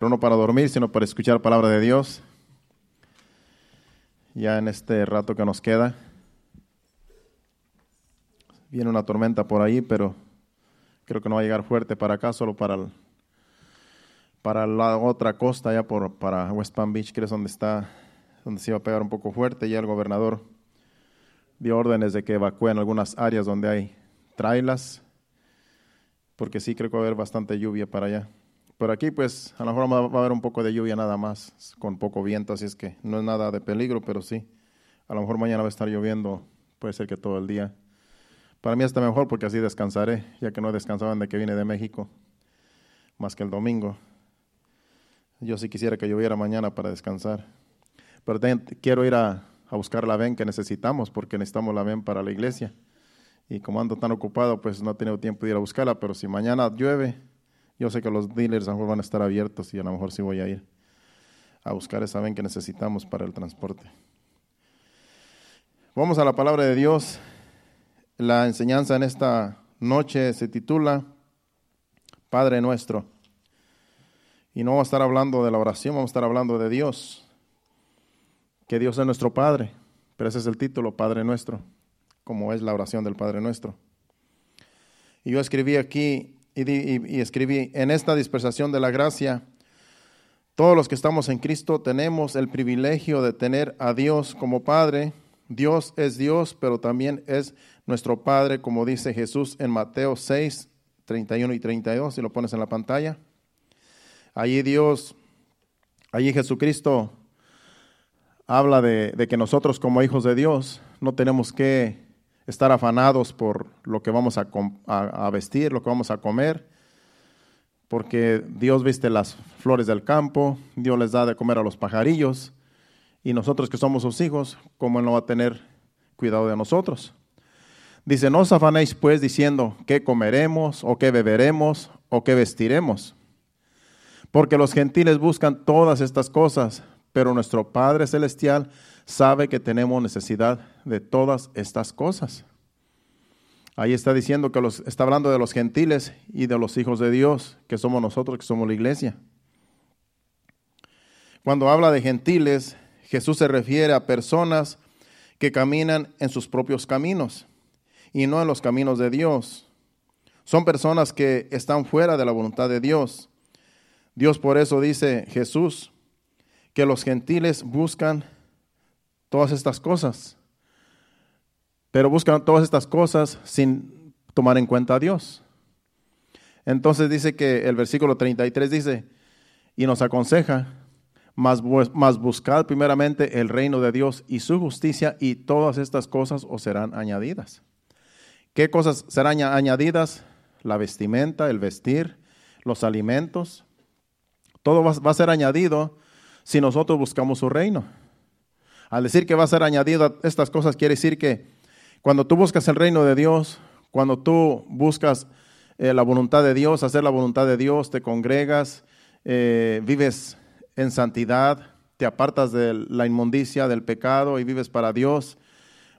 pero no para dormir, sino para escuchar palabra de Dios. Ya en este rato que nos queda. Viene una tormenta por ahí, pero creo que no va a llegar fuerte para acá, solo para, para la otra costa, ya por, para West Palm Beach, que es donde está, donde se iba a pegar un poco fuerte. Ya el gobernador dio órdenes de que evacúen algunas áreas donde hay trailas, porque sí creo que va a haber bastante lluvia para allá. Por aquí, pues, a lo mejor va a haber un poco de lluvia nada más, con poco viento, así es que no es nada de peligro, pero sí. A lo mejor mañana va a estar lloviendo, puede ser que todo el día. Para mí está mejor porque así descansaré, ya que no descansaban de que vine de México, más que el domingo. Yo sí quisiera que lloviera mañana para descansar. Pero quiero ir a, a buscar la ven que necesitamos, porque necesitamos la ven para la iglesia. Y como ando tan ocupado, pues no he tenido tiempo de ir a buscarla, pero si mañana llueve, yo sé que los dealers a lo mejor van a estar abiertos y a lo mejor sí voy a ir a buscar esa ven que necesitamos para el transporte. Vamos a la palabra de Dios. La enseñanza en esta noche se titula Padre nuestro. Y no vamos a estar hablando de la oración, vamos a estar hablando de Dios. Que Dios es nuestro Padre. Pero ese es el título, Padre nuestro, como es la oración del Padre nuestro. Y yo escribí aquí y, escribí, en esta dispersación de la gracia, todos los que estamos en Cristo tenemos el privilegio de tener a Dios como Padre. Dios es Dios, pero también es nuestro Padre, como dice Jesús en Mateo 6, 31 y 32, si lo pones en la pantalla. Allí Dios, allí Jesucristo habla de, de que nosotros como hijos de Dios no tenemos que estar afanados por lo que vamos a, vestir, lo que vamos a comer, porque Dios viste las flores del campo, Dios les da de comer a los pajarillos, y nosotros que somos sus hijos, ¿cómo no va a tener cuidado de nosotros? Dice, no os afanéis pues diciendo qué comeremos o qué beberemos o qué vestiremos, porque los gentiles buscan todas estas cosas, pero nuestro Padre Celestial sabe que tenemos necesidad de todas estas cosas. Ahí está diciendo que los, está hablando de los gentiles y de los hijos de Dios, que somos nosotros, que somos la iglesia. Cuando habla de gentiles, Jesús se refiere a personas que caminan en sus propios caminos y no en los caminos de Dios. Son personas que están fuera de la voluntad de Dios. Dios por eso dice Jesús que los gentiles buscan todas estas cosas. Pero buscan todas estas cosas sin tomar en cuenta a Dios. Entonces dice que el versículo 33 dice, y nos aconseja, más, más buscad primeramente el reino de Dios y su justicia, y todas estas cosas os serán añadidas. ¿Qué cosas serán añadidas? La vestimenta, el vestir, los alimentos. Todo va a ser añadido si nosotros buscamos su reino. Al decir que va a ser añadida estas cosas, quiere decir que cuando tú buscas el reino de Dios, cuando tú buscas eh, la voluntad de Dios, hacer la voluntad de Dios, te congregas, eh, vives en santidad, te apartas de la inmundicia, del pecado y vives para Dios,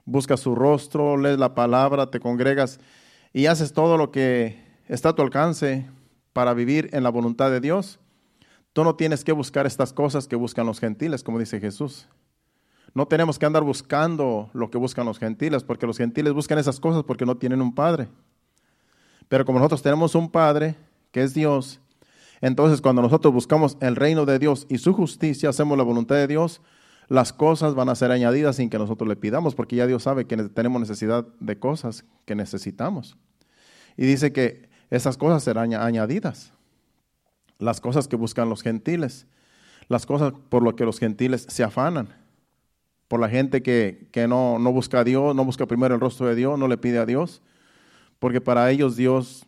buscas su rostro, lees la palabra, te congregas y haces todo lo que está a tu alcance para vivir en la voluntad de Dios, tú no tienes que buscar estas cosas que buscan los gentiles, como dice Jesús. No tenemos que andar buscando lo que buscan los gentiles, porque los gentiles buscan esas cosas porque no tienen un padre. Pero como nosotros tenemos un padre, que es Dios, entonces cuando nosotros buscamos el reino de Dios y su justicia, hacemos la voluntad de Dios, las cosas van a ser añadidas sin que nosotros le pidamos, porque ya Dios sabe que tenemos necesidad de cosas que necesitamos. Y dice que esas cosas serán añadidas. Las cosas que buscan los gentiles, las cosas por lo que los gentiles se afanan por la gente que, no, busca a Dios, no busca primero el rostro de Dios, no le pide a Dios, porque para ellos Dios,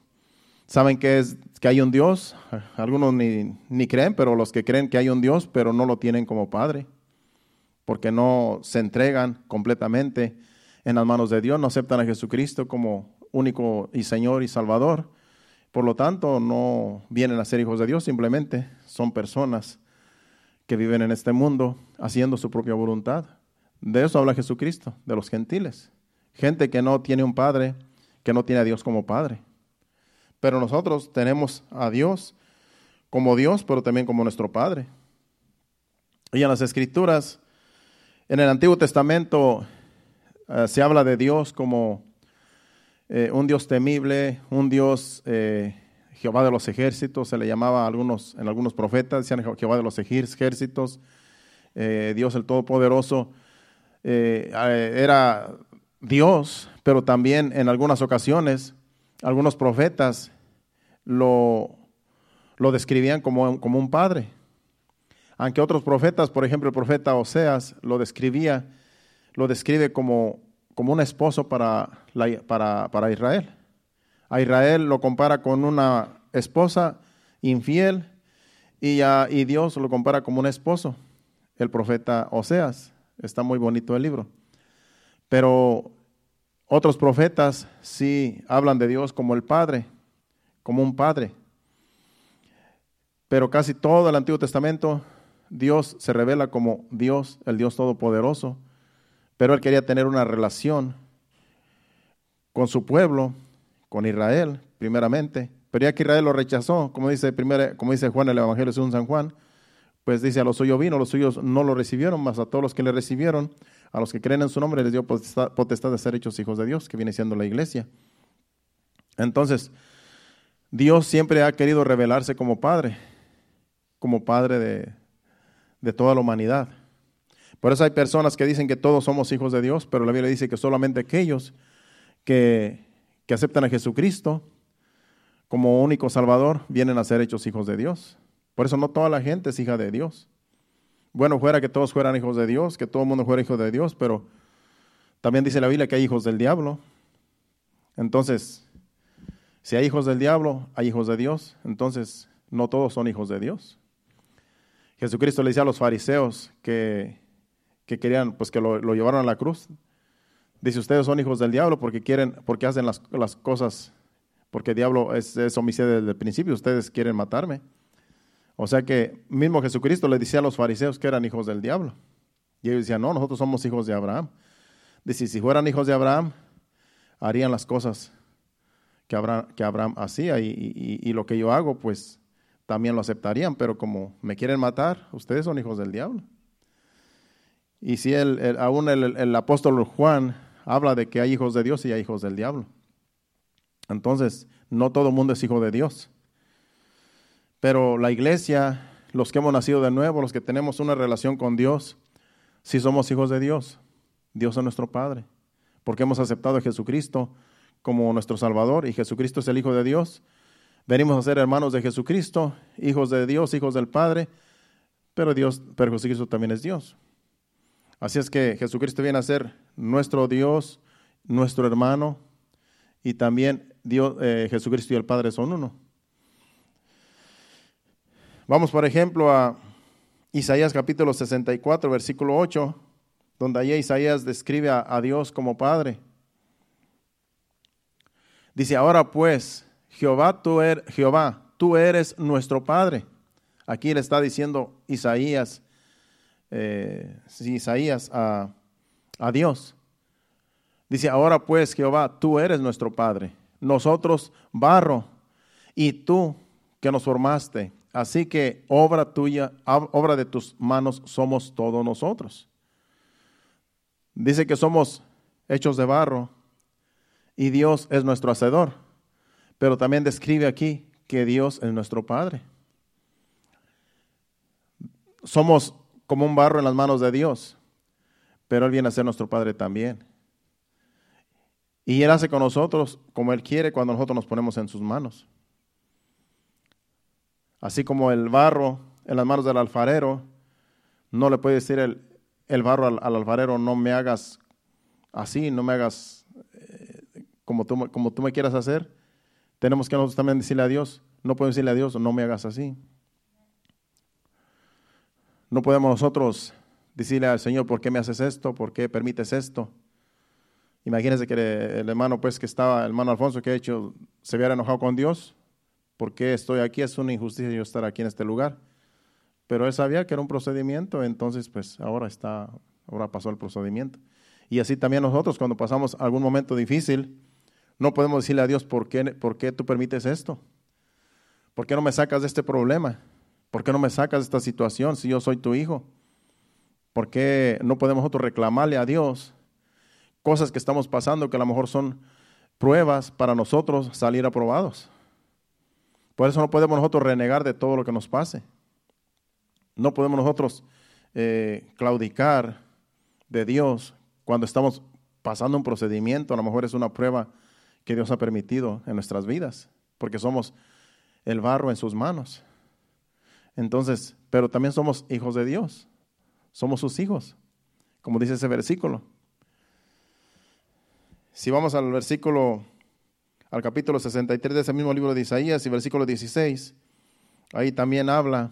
saben que, es, que hay un Dios, algunos ni, ni creen, pero los que creen que hay un Dios, pero no lo tienen como Padre, porque no se entregan completamente en las manos de Dios, no aceptan a Jesucristo como único y Señor y Salvador. Por lo tanto, no vienen a ser hijos de Dios, simplemente son personas que viven en este mundo haciendo su propia voluntad. De eso habla Jesucristo, de los gentiles. Gente que no tiene un padre, que no tiene a Dios como padre. Pero nosotros tenemos a Dios como Dios, pero también como nuestro Padre. Y en las Escrituras, en el Antiguo Testamento, eh, se habla de Dios como eh, un Dios temible, un Dios eh, Jehová de los ejércitos, se le llamaba algunos, en algunos profetas, decían Jehová de los ejércitos, Dios el Todopoderoso. era Dios, pero también en algunas ocasiones algunos profetas lo, lo describían como, como, un padre. Aunque otros profetas, por ejemplo el profeta Oseas, lo describía, lo describe como, como un esposo para, para, para Israel. A Israel lo compara con una esposa infiel y, y Dios lo compara como un esposo, el profeta Oseas. Está muy bonito el libro. Pero otros profetas sí hablan de Dios como el Padre, como un Padre. Pero casi todo el Antiguo Testamento, Dios se revela como Dios, el Dios Todopoderoso. Pero Él quería tener una relación con su pueblo, con Israel, primeramente. Pero ya que Israel lo rechazó, como dice, primera, como dice Juan el Evangelio según San Juan, pues dice, a los suyos vino, los suyos no lo recibieron, más a todos los que le recibieron, a los que creen en su nombre les dio potestad, de ser hechos hijos de Dios, que viene siendo la iglesia. Entonces, Dios siempre ha querido revelarse como Padre, como Padre de, de toda la humanidad. Por eso hay personas que dicen que todos somos hijos de Dios, pero la Biblia dice que solamente aquellos que, que aceptan a Jesucristo como único Salvador vienen a ser hechos hijos de Dios. Por eso no toda la gente es hija de Dios. Bueno, fuera que todos fueran hijos de Dios, que todo el mundo fuera hijo de Dios, pero también dice la Biblia que hay hijos del diablo. Entonces, si hay hijos del diablo, hay hijos de Dios. Entonces, no todos son hijos de Dios. Jesucristo le decía a los fariseos que, querían, pues que lo, llevaron a la cruz. Dice, ustedes son hijos del diablo porque quieren, porque hacen las, cosas, porque el diablo es, es homicidio desde el principio, ustedes quieren matarme. O sea que mismo Jesucristo le decía a los fariseos que eran hijos del diablo. Y ellos decían, no, nosotros somos hijos de Abraham. Dice, si fueran hijos de Abraham, harían las cosas que Abraham, que Abraham hacía y, lo que yo hago, pues también lo aceptarían, pero como me quieren matar, ustedes son hijos del diablo. Y si el, aún el, el, apóstol Juan habla de que hay hijos de Dios y hay hijos del diablo. Entonces, no todo el mundo es hijo de Dios. Pero la iglesia, los que hemos nacido de nuevo, los que tenemos una relación con Dios, si somos hijos de Dios, Dios es nuestro Padre, porque hemos aceptado a Jesucristo como nuestro Salvador y Jesucristo es el Hijo de Dios. Venimos a ser hermanos de Jesucristo, hijos de Dios, hijos del Padre, pero Dios, pero Jesucristo también es Dios. Así es que Jesucristo viene a ser nuestro Dios, nuestro hermano, y también Dios, eh, Jesucristo y el Padre son uno. Vamos, por ejemplo, a Isaías capítulo 64, versículo 8, donde ahí Isaías describe a, Dios como Padre. Dice, ahora pues, Jehová tú, er, Jehová, tú eres nuestro Padre. Aquí le está diciendo Isaías, eh, Isaías a, a Dios. Dice, ahora pues, Jehová, tú eres nuestro Padre. Nosotros barro y tú que nos formaste Así que obra tuya, obra de tus manos somos todos nosotros. Dice que somos hechos de barro y Dios es nuestro hacedor. Pero también describe aquí que Dios es nuestro Padre. Somos como un barro en las manos de Dios, pero Él viene a ser nuestro Padre también. Y Él hace con nosotros como Él quiere cuando nosotros nos ponemos en sus manos. Así como el barro en las manos del alfarero, no le puede decir el, barro al, alfarero, no me hagas así, no me hagas eh, como, tú, como tú me quieras hacer. Tenemos que nosotros también decirle a Dios, no podemos decirle a Dios, no me hagas así. No podemos nosotros decirle al Señor, ¿por qué me haces esto? ¿Por qué permites esto? Imagínense que el hermano, pues, que estaba, el hermano Alfonso, que ha hecho, se hubiera enojado con Dios, ¿por qué estoy aquí? Es una injusticia yo estar aquí en este lugar. Pero él sabía que era un procedimiento, entonces pues ahora está, ahora pasó el procedimiento. Y así también nosotros cuando pasamos algún momento difícil, no podemos decirle a Dios, ¿por qué, por qué tú permites esto? ¿Por qué no me sacas de este problema? ¿Por qué no me sacas de esta situación si yo soy tu hijo? ¿Por qué no podemos nosotros reclamarle a Dios cosas que estamos pasando que a lo mejor son pruebas para nosotros salir aprobados? Por eso no podemos nosotros renegar de todo lo que nos pase. No podemos nosotros eh, claudicar de Dios cuando estamos pasando un procedimiento, a lo mejor es una prueba que Dios ha permitido en nuestras vidas, porque somos el barro en sus manos. Entonces, pero también somos hijos de Dios, somos sus hijos, como dice ese versículo. Si vamos al versículo, al capítulo 63 de ese mismo libro de Isaías y versículo 16, ahí también habla,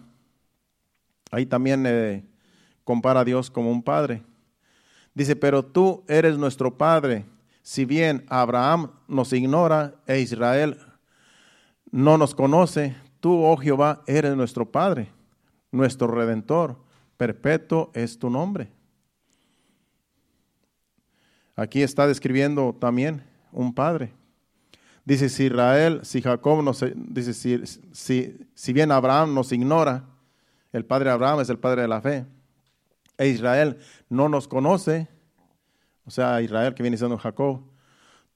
ahí también eh, compara a Dios como un padre. Dice, pero tú eres nuestro padre, si bien Abraham nos ignora e Israel no nos conoce, tú, oh Jehová, eres nuestro Padre, nuestro Redentor, perpetuo es tu nombre. Aquí está describiendo también un padre. Dice, si Israel, si Jacob nos, dice, si, si, si bien Abraham nos ignora, el padre Abraham es el padre de la fe, e Israel no nos conoce, o sea, Israel que viene siendo Jacob,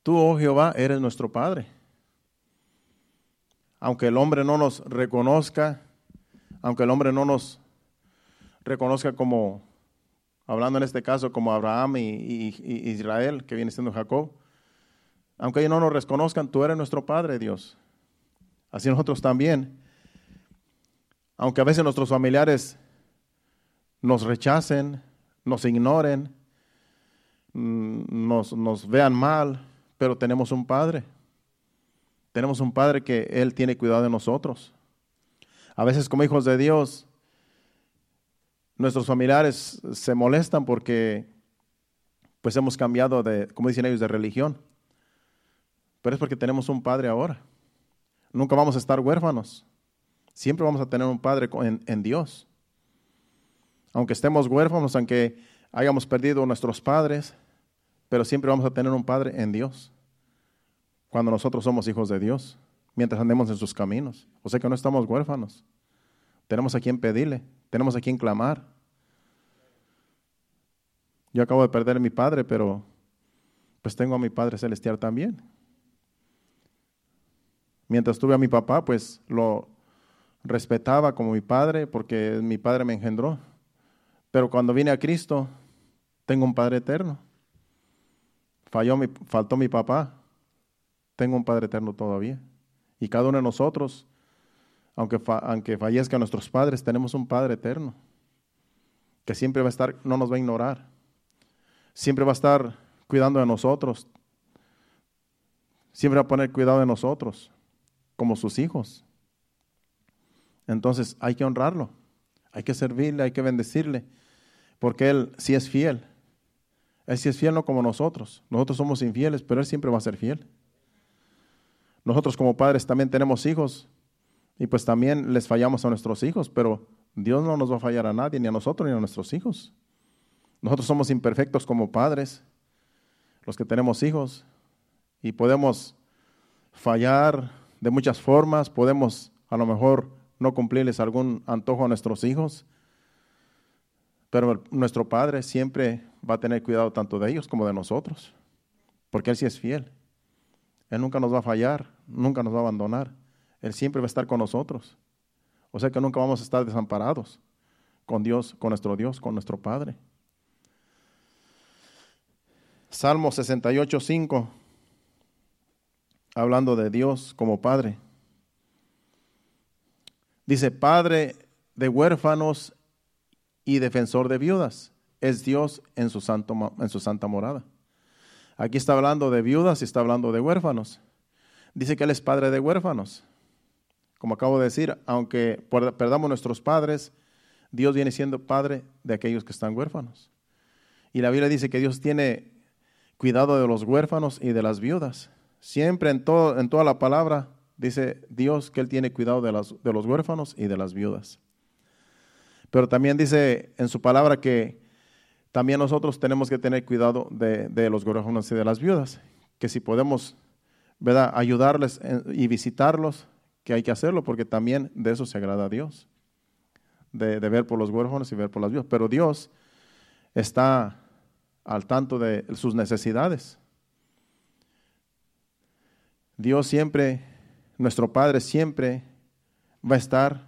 tú, oh Jehová, eres nuestro padre aunque el hombre no nos reconozca, aunque el hombre no nos reconozca como, hablando en este caso como Abraham y, Israel, que viene siendo Jacob, aunque ellos no nos reconozcan, tú eres nuestro Padre, Dios. Así nosotros también. Aunque a veces nuestros familiares nos rechacen, nos ignoren, mm, nos, nos vean mal, pero tenemos un Padre. Tenemos un Padre que Él tiene cuidado de nosotros. A veces como hijos de Dios, nuestros familiares se molestan porque pues hemos cambiado de, como dicen ellos, de religión. Pero es porque tenemos un Padre ahora. Nunca vamos a estar huérfanos. Siempre vamos a tener un Padre en, en Dios. Aunque estemos huérfanos, aunque hayamos perdido nuestros padres, pero siempre vamos a tener un Padre en Dios cuando nosotros somos hijos de Dios, mientras andemos en sus caminos. O sea que no estamos huérfanos. Tenemos a quien pedirle, tenemos a quien clamar. Yo acabo de perder a mi padre, pero pues tengo a mi Padre Celestial también. Mientras tuve a mi papá, pues lo respetaba como mi padre, porque mi padre me engendró. Pero cuando vine a Cristo, tengo un Padre eterno. Falló mi, faltó mi papá, tengo un Padre eterno todavía. Y cada uno de nosotros, aunque, aunque fallezcan nuestros padres, tenemos un Padre eterno que siempre va a estar, no nos va a ignorar. Siempre va a estar cuidando de nosotros. Siempre va a poner cuidado de nosotros, como sus hijos. Entonces hay que honrarlo, hay que servirle, hay que bendecirle, porque Él sí es fiel. Él sí es fiel no como nosotros. Nosotros somos infieles, pero Él siempre va a ser fiel. Nosotros como padres también tenemos hijos y pues también les fallamos a nuestros hijos, pero Dios no nos va a fallar a nadie, ni a nosotros ni a nuestros hijos. Nosotros somos imperfectos como padres, los que tenemos hijos, y podemos fallar de muchas formas, podemos a lo mejor no cumplirles algún antojo a nuestros hijos, pero nuestro Padre siempre va a tener cuidado tanto de ellos como de nosotros, porque Él sí es fiel. Él nunca nos va a fallar, nunca nos va a abandonar. Él siempre va a estar con nosotros. O sea que nunca vamos a estar desamparados con Dios, con nuestro Dios, con nuestro Padre. Salmo 68, 5, hablando de Dios como Padre. Dice, Padre de huérfanos y defensor de viudas, es Dios en su, santo, en su santa morada. Aquí está hablando de viudas y está hablando de huérfanos. Dice que Él es padre de huérfanos. Como acabo de decir, aunque perdamos nuestros padres, Dios viene siendo padre de aquellos que están huérfanos. Y la Biblia dice que Dios tiene cuidado de los huérfanos y de las viudas. Siempre en, todo, en toda la palabra dice Dios que Él tiene cuidado de, de los huérfanos y de las viudas. Pero también dice en su palabra que también nosotros tenemos que tener cuidado de, los huérfanos y de las viudas, que si podemos ¿verdad? ayudarles y visitarlos, que hay que hacerlo porque también de eso se agrada a Dios, de, de ver por los huérfanos y ver por las viudas. Pero Dios está al tanto de sus necesidades. Dios siempre, nuestro Padre siempre va a estar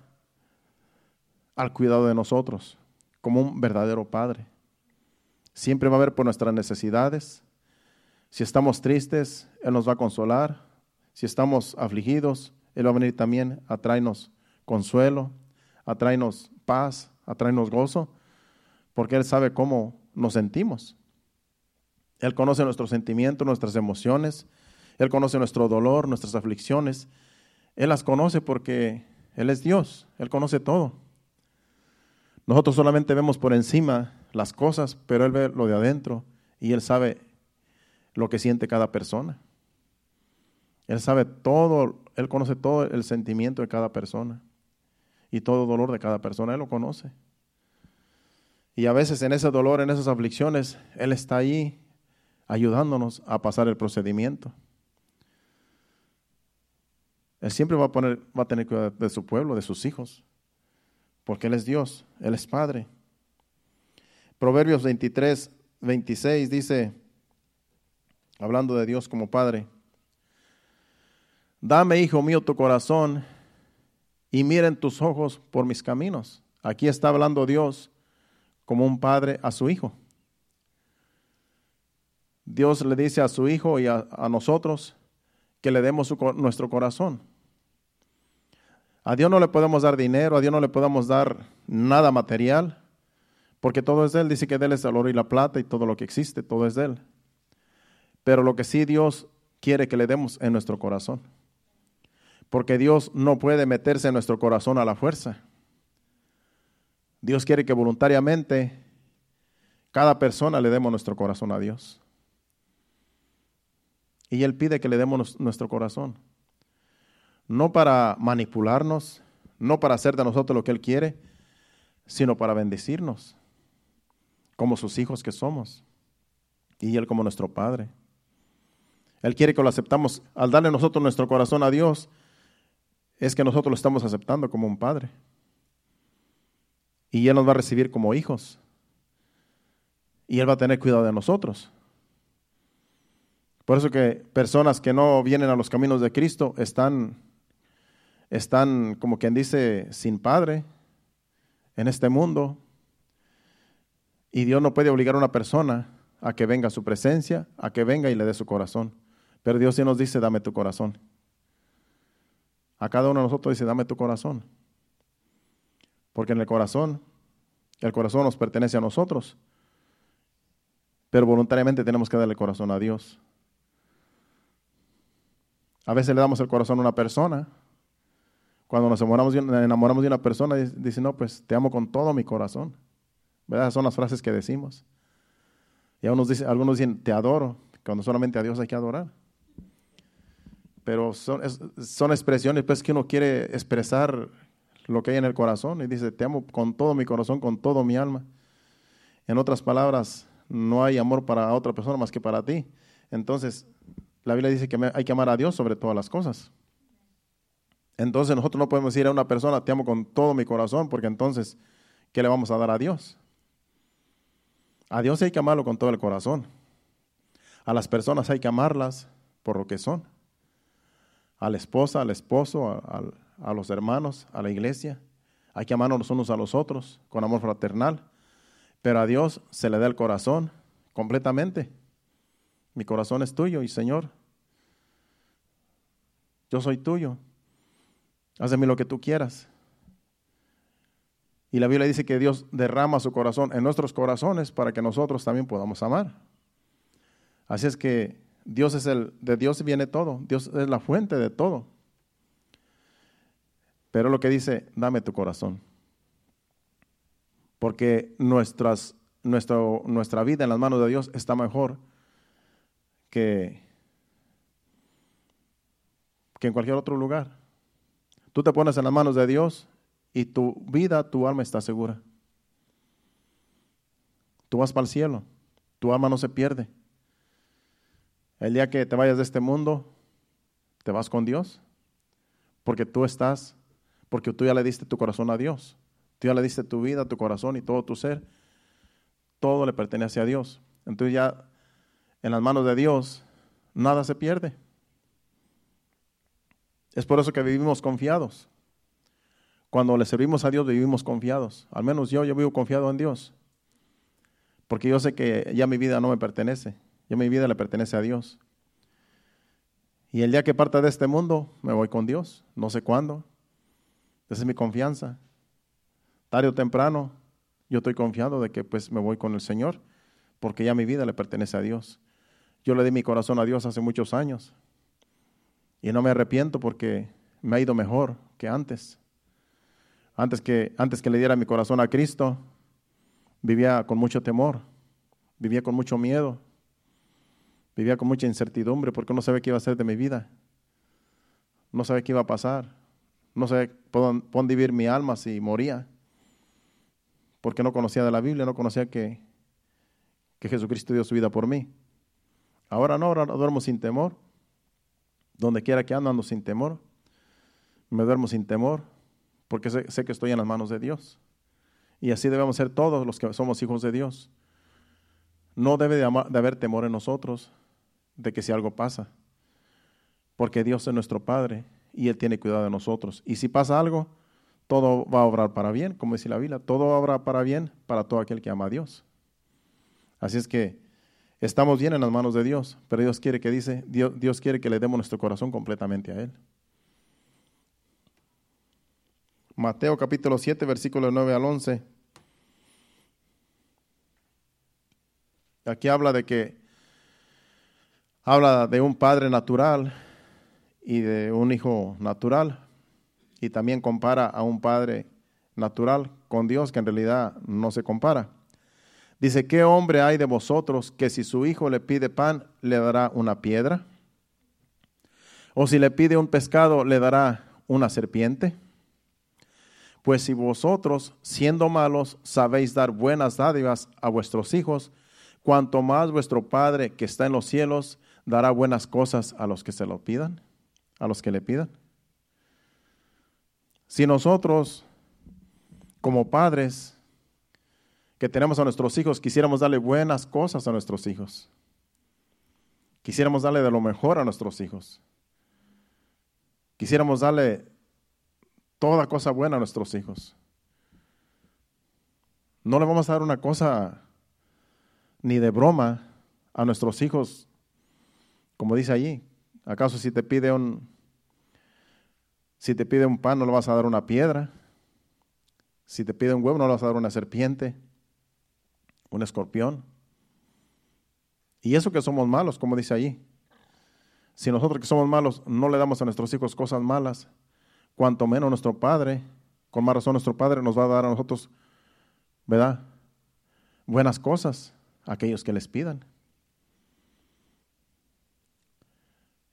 al cuidado de nosotros, como un verdadero Padre. Siempre va a ver por nuestras necesidades. Si estamos tristes, Él nos va a consolar. Si estamos afligidos, Él va a venir también a traernos consuelo, a traernos paz, a traernos gozo, porque Él sabe cómo nos sentimos. Él conoce nuestros sentimientos, nuestras emociones. Él conoce nuestro dolor, nuestras aflicciones. Él las conoce porque Él es Dios. Él conoce todo. Nosotros solamente vemos por encima las cosas, pero Él ve lo de adentro y Él sabe lo que siente cada persona. Él sabe todo, Él conoce todo el sentimiento de cada persona y todo dolor de cada persona, Él lo conoce. Y a veces en ese dolor, en esas aflicciones, Él está ahí ayudándonos a pasar el procedimiento. Él siempre va a, tener cuidado de su pueblo, de sus hijos porque Él es Dios, Él es Padre. Proverbios 23, 26 dice, hablando de Dios como Padre, dame, hijo mío, tu corazón y miren tus ojos por mis caminos. Aquí está hablando Dios como un padre a su hijo. Dios le dice a su hijo y a, nosotros que le demos nuestro corazón. A Dios no le podemos dar dinero, a Dios no le podemos dar nada material, porque todo es de Él. Dice que de Él es el oro y la plata y todo lo que existe, todo es de Él. Pero lo que sí Dios quiere que le demos en nuestro corazón. Porque Dios no puede meterse en nuestro corazón a la fuerza. Dios quiere que voluntariamente cada persona le demos nuestro corazón a Dios. Y Él pide que le demos nuestro corazón no para manipularnos, no para hacer de nosotros lo que Él quiere, sino para bendecirnos, como sus hijos que somos, y Él como nuestro Padre. Él quiere que lo aceptamos. Al darle nosotros nuestro corazón a Dios, es que nosotros lo estamos aceptando como un Padre. Y Él nos va a recibir como hijos. Y Él va a tener cuidado de nosotros. Por eso que personas que no vienen a los caminos de Cristo están están, como quien dice, sin padre en este mundo. Y Dios no puede obligar a una persona a que venga a su presencia, a que venga y le dé su corazón. Pero Dios sí nos dice, dame tu corazón. A cada uno de nosotros dice, dame tu corazón. Porque en el corazón, el corazón nos pertenece a nosotros. Pero voluntariamente tenemos que darle el corazón a Dios. A veces le damos el corazón a una persona cuando nos enamoramos de, una, persona, dice, no, pues te amo con todo mi corazón. ¿Verdad? Son las frases que decimos. Y algunos dicen, algunos dicen, te adoro, cuando solamente a Dios hay que adorar. Pero son, expresiones pues, que uno quiere expresar lo que hay en el corazón y dice, te amo con todo mi corazón, con todo mi alma. En otras palabras, no hay amor para otra persona más que para ti. Entonces, la Biblia dice que hay que amar a Dios sobre todas las cosas. Entonces nosotros no podemos decir a una persona, te amo con todo mi corazón, porque entonces, ¿qué le vamos a dar a Dios? A Dios hay que amarlo con todo el corazón. A las personas hay que amarlas por lo que son. A la esposa, al esposo, a, los hermanos, a la iglesia. Hay que amarnos los unos a los otros con amor fraternal. Pero a Dios se le da el corazón completamente. Mi corazón es tuyo y Señor, yo soy tuyo. Haz de mí lo que tú quieras. Y la Biblia dice que Dios derrama su corazón en nuestros corazones para que nosotros también podamos amar. Así es que Dios es el, de Dios viene todo, Dios es la fuente de todo. Pero lo que dice, dame tu corazón. Porque nuestras, nuestra vida en las manos de Dios está mejor que, que en cualquier otro lugar. Tú te pones en las manos de Dios y tu vida, tu alma está segura. Tú vas para el cielo, tu alma no se pierde. El día que te vayas de este mundo, te vas con Dios. porque tú estás, porque tú ya le diste tu corazón a Dios. Tú ya le diste tu vida, tu corazón y todo tu ser. Todo le pertenece a Dios. Entonces ya en las manos de Dios nada se pierde. Es por eso que vivimos confiados. Cuando le servimos a Dios vivimos confiados. Al menos yo, yo vivo confiado en Dios. Porque yo sé que ya mi vida no me pertenece. Ya mi vida le pertenece a Dios. Y el día que parta de este mundo, me voy con Dios. No sé cuándo. Esa es mi confianza. Tarde o temprano, yo estoy confiado de que pues me voy con el Señor, porque ya mi vida le pertenece a Dios. Yo le di mi corazón a Dios hace muchos años. Y no me arrepiento porque me ha ido mejor que antes. Antes que, antes que le diera mi corazón a Cristo, vivía con mucho temor, vivía con mucho miedo, vivía con mucha incertidumbre porque no sabía qué iba a hacer de mi vida. No sabía qué iba a pasar. No sabía por dónde vivir mi alma si moría. Porque no conocía de la Biblia, no conocía que, que Jesucristo dio su vida por mí. Ahora no, ahora duermo sin temor. Donde quiera que ando, ando sin temor. Me duermo sin temor, porque sé, que estoy en las manos de Dios. Y así debemos ser todos los que somos hijos de Dios. No debe de, haber temor en nosotros de que si algo pasa, porque Dios es nuestro Padre y Él tiene cuidado de nosotros. Y si pasa algo, todo va a obrar para bien, como dice la Biblia, todo va a obrar para bien para todo aquel que ama a Dios. Así es que Estamos bien en las manos de Dios, pero Dios quiere que dice, Dios, quiere que le demos nuestro corazón completamente a Él. Mateo capítulo 7, versículo 9 al 11. Aquí habla de que habla de un padre natural y de un hijo natural y también compara a un padre natural con Dios que en realidad no se compara. Dice, ¿qué hombre hay de vosotros que si su hijo le pide pan, le dará una piedra? ¿O si le pide un pescado, le dará una serpiente? Pues si vosotros, siendo malos, sabéis dar buenas dádivas a vuestros hijos, cuanto más vuestro Padre que está en los cielos dará buenas cosas a los que se lo pidan, a los que le pidan. Si nosotros, como padres, que tenemos a nuestros hijos, quisiéramos darle buenas cosas a nuestros hijos. Quisiéramos darle de lo mejor a nuestros hijos. Quisiéramos darle toda cosa buena a nuestros hijos. No le vamos a dar una cosa ni de broma a nuestros hijos, como dice allí. ¿Acaso si te pide un si te pide un pan no le vas a dar una piedra? Si te pide un huevo no le vas a dar una serpiente un escorpión. Y eso que somos malos, como dice ahí. Si nosotros que somos malos no le damos a nuestros hijos cosas malas, cuanto menos nuestro Padre, con más razón nuestro Padre nos va a dar a nosotros, ¿verdad? Buenas cosas a aquellos que les pidan.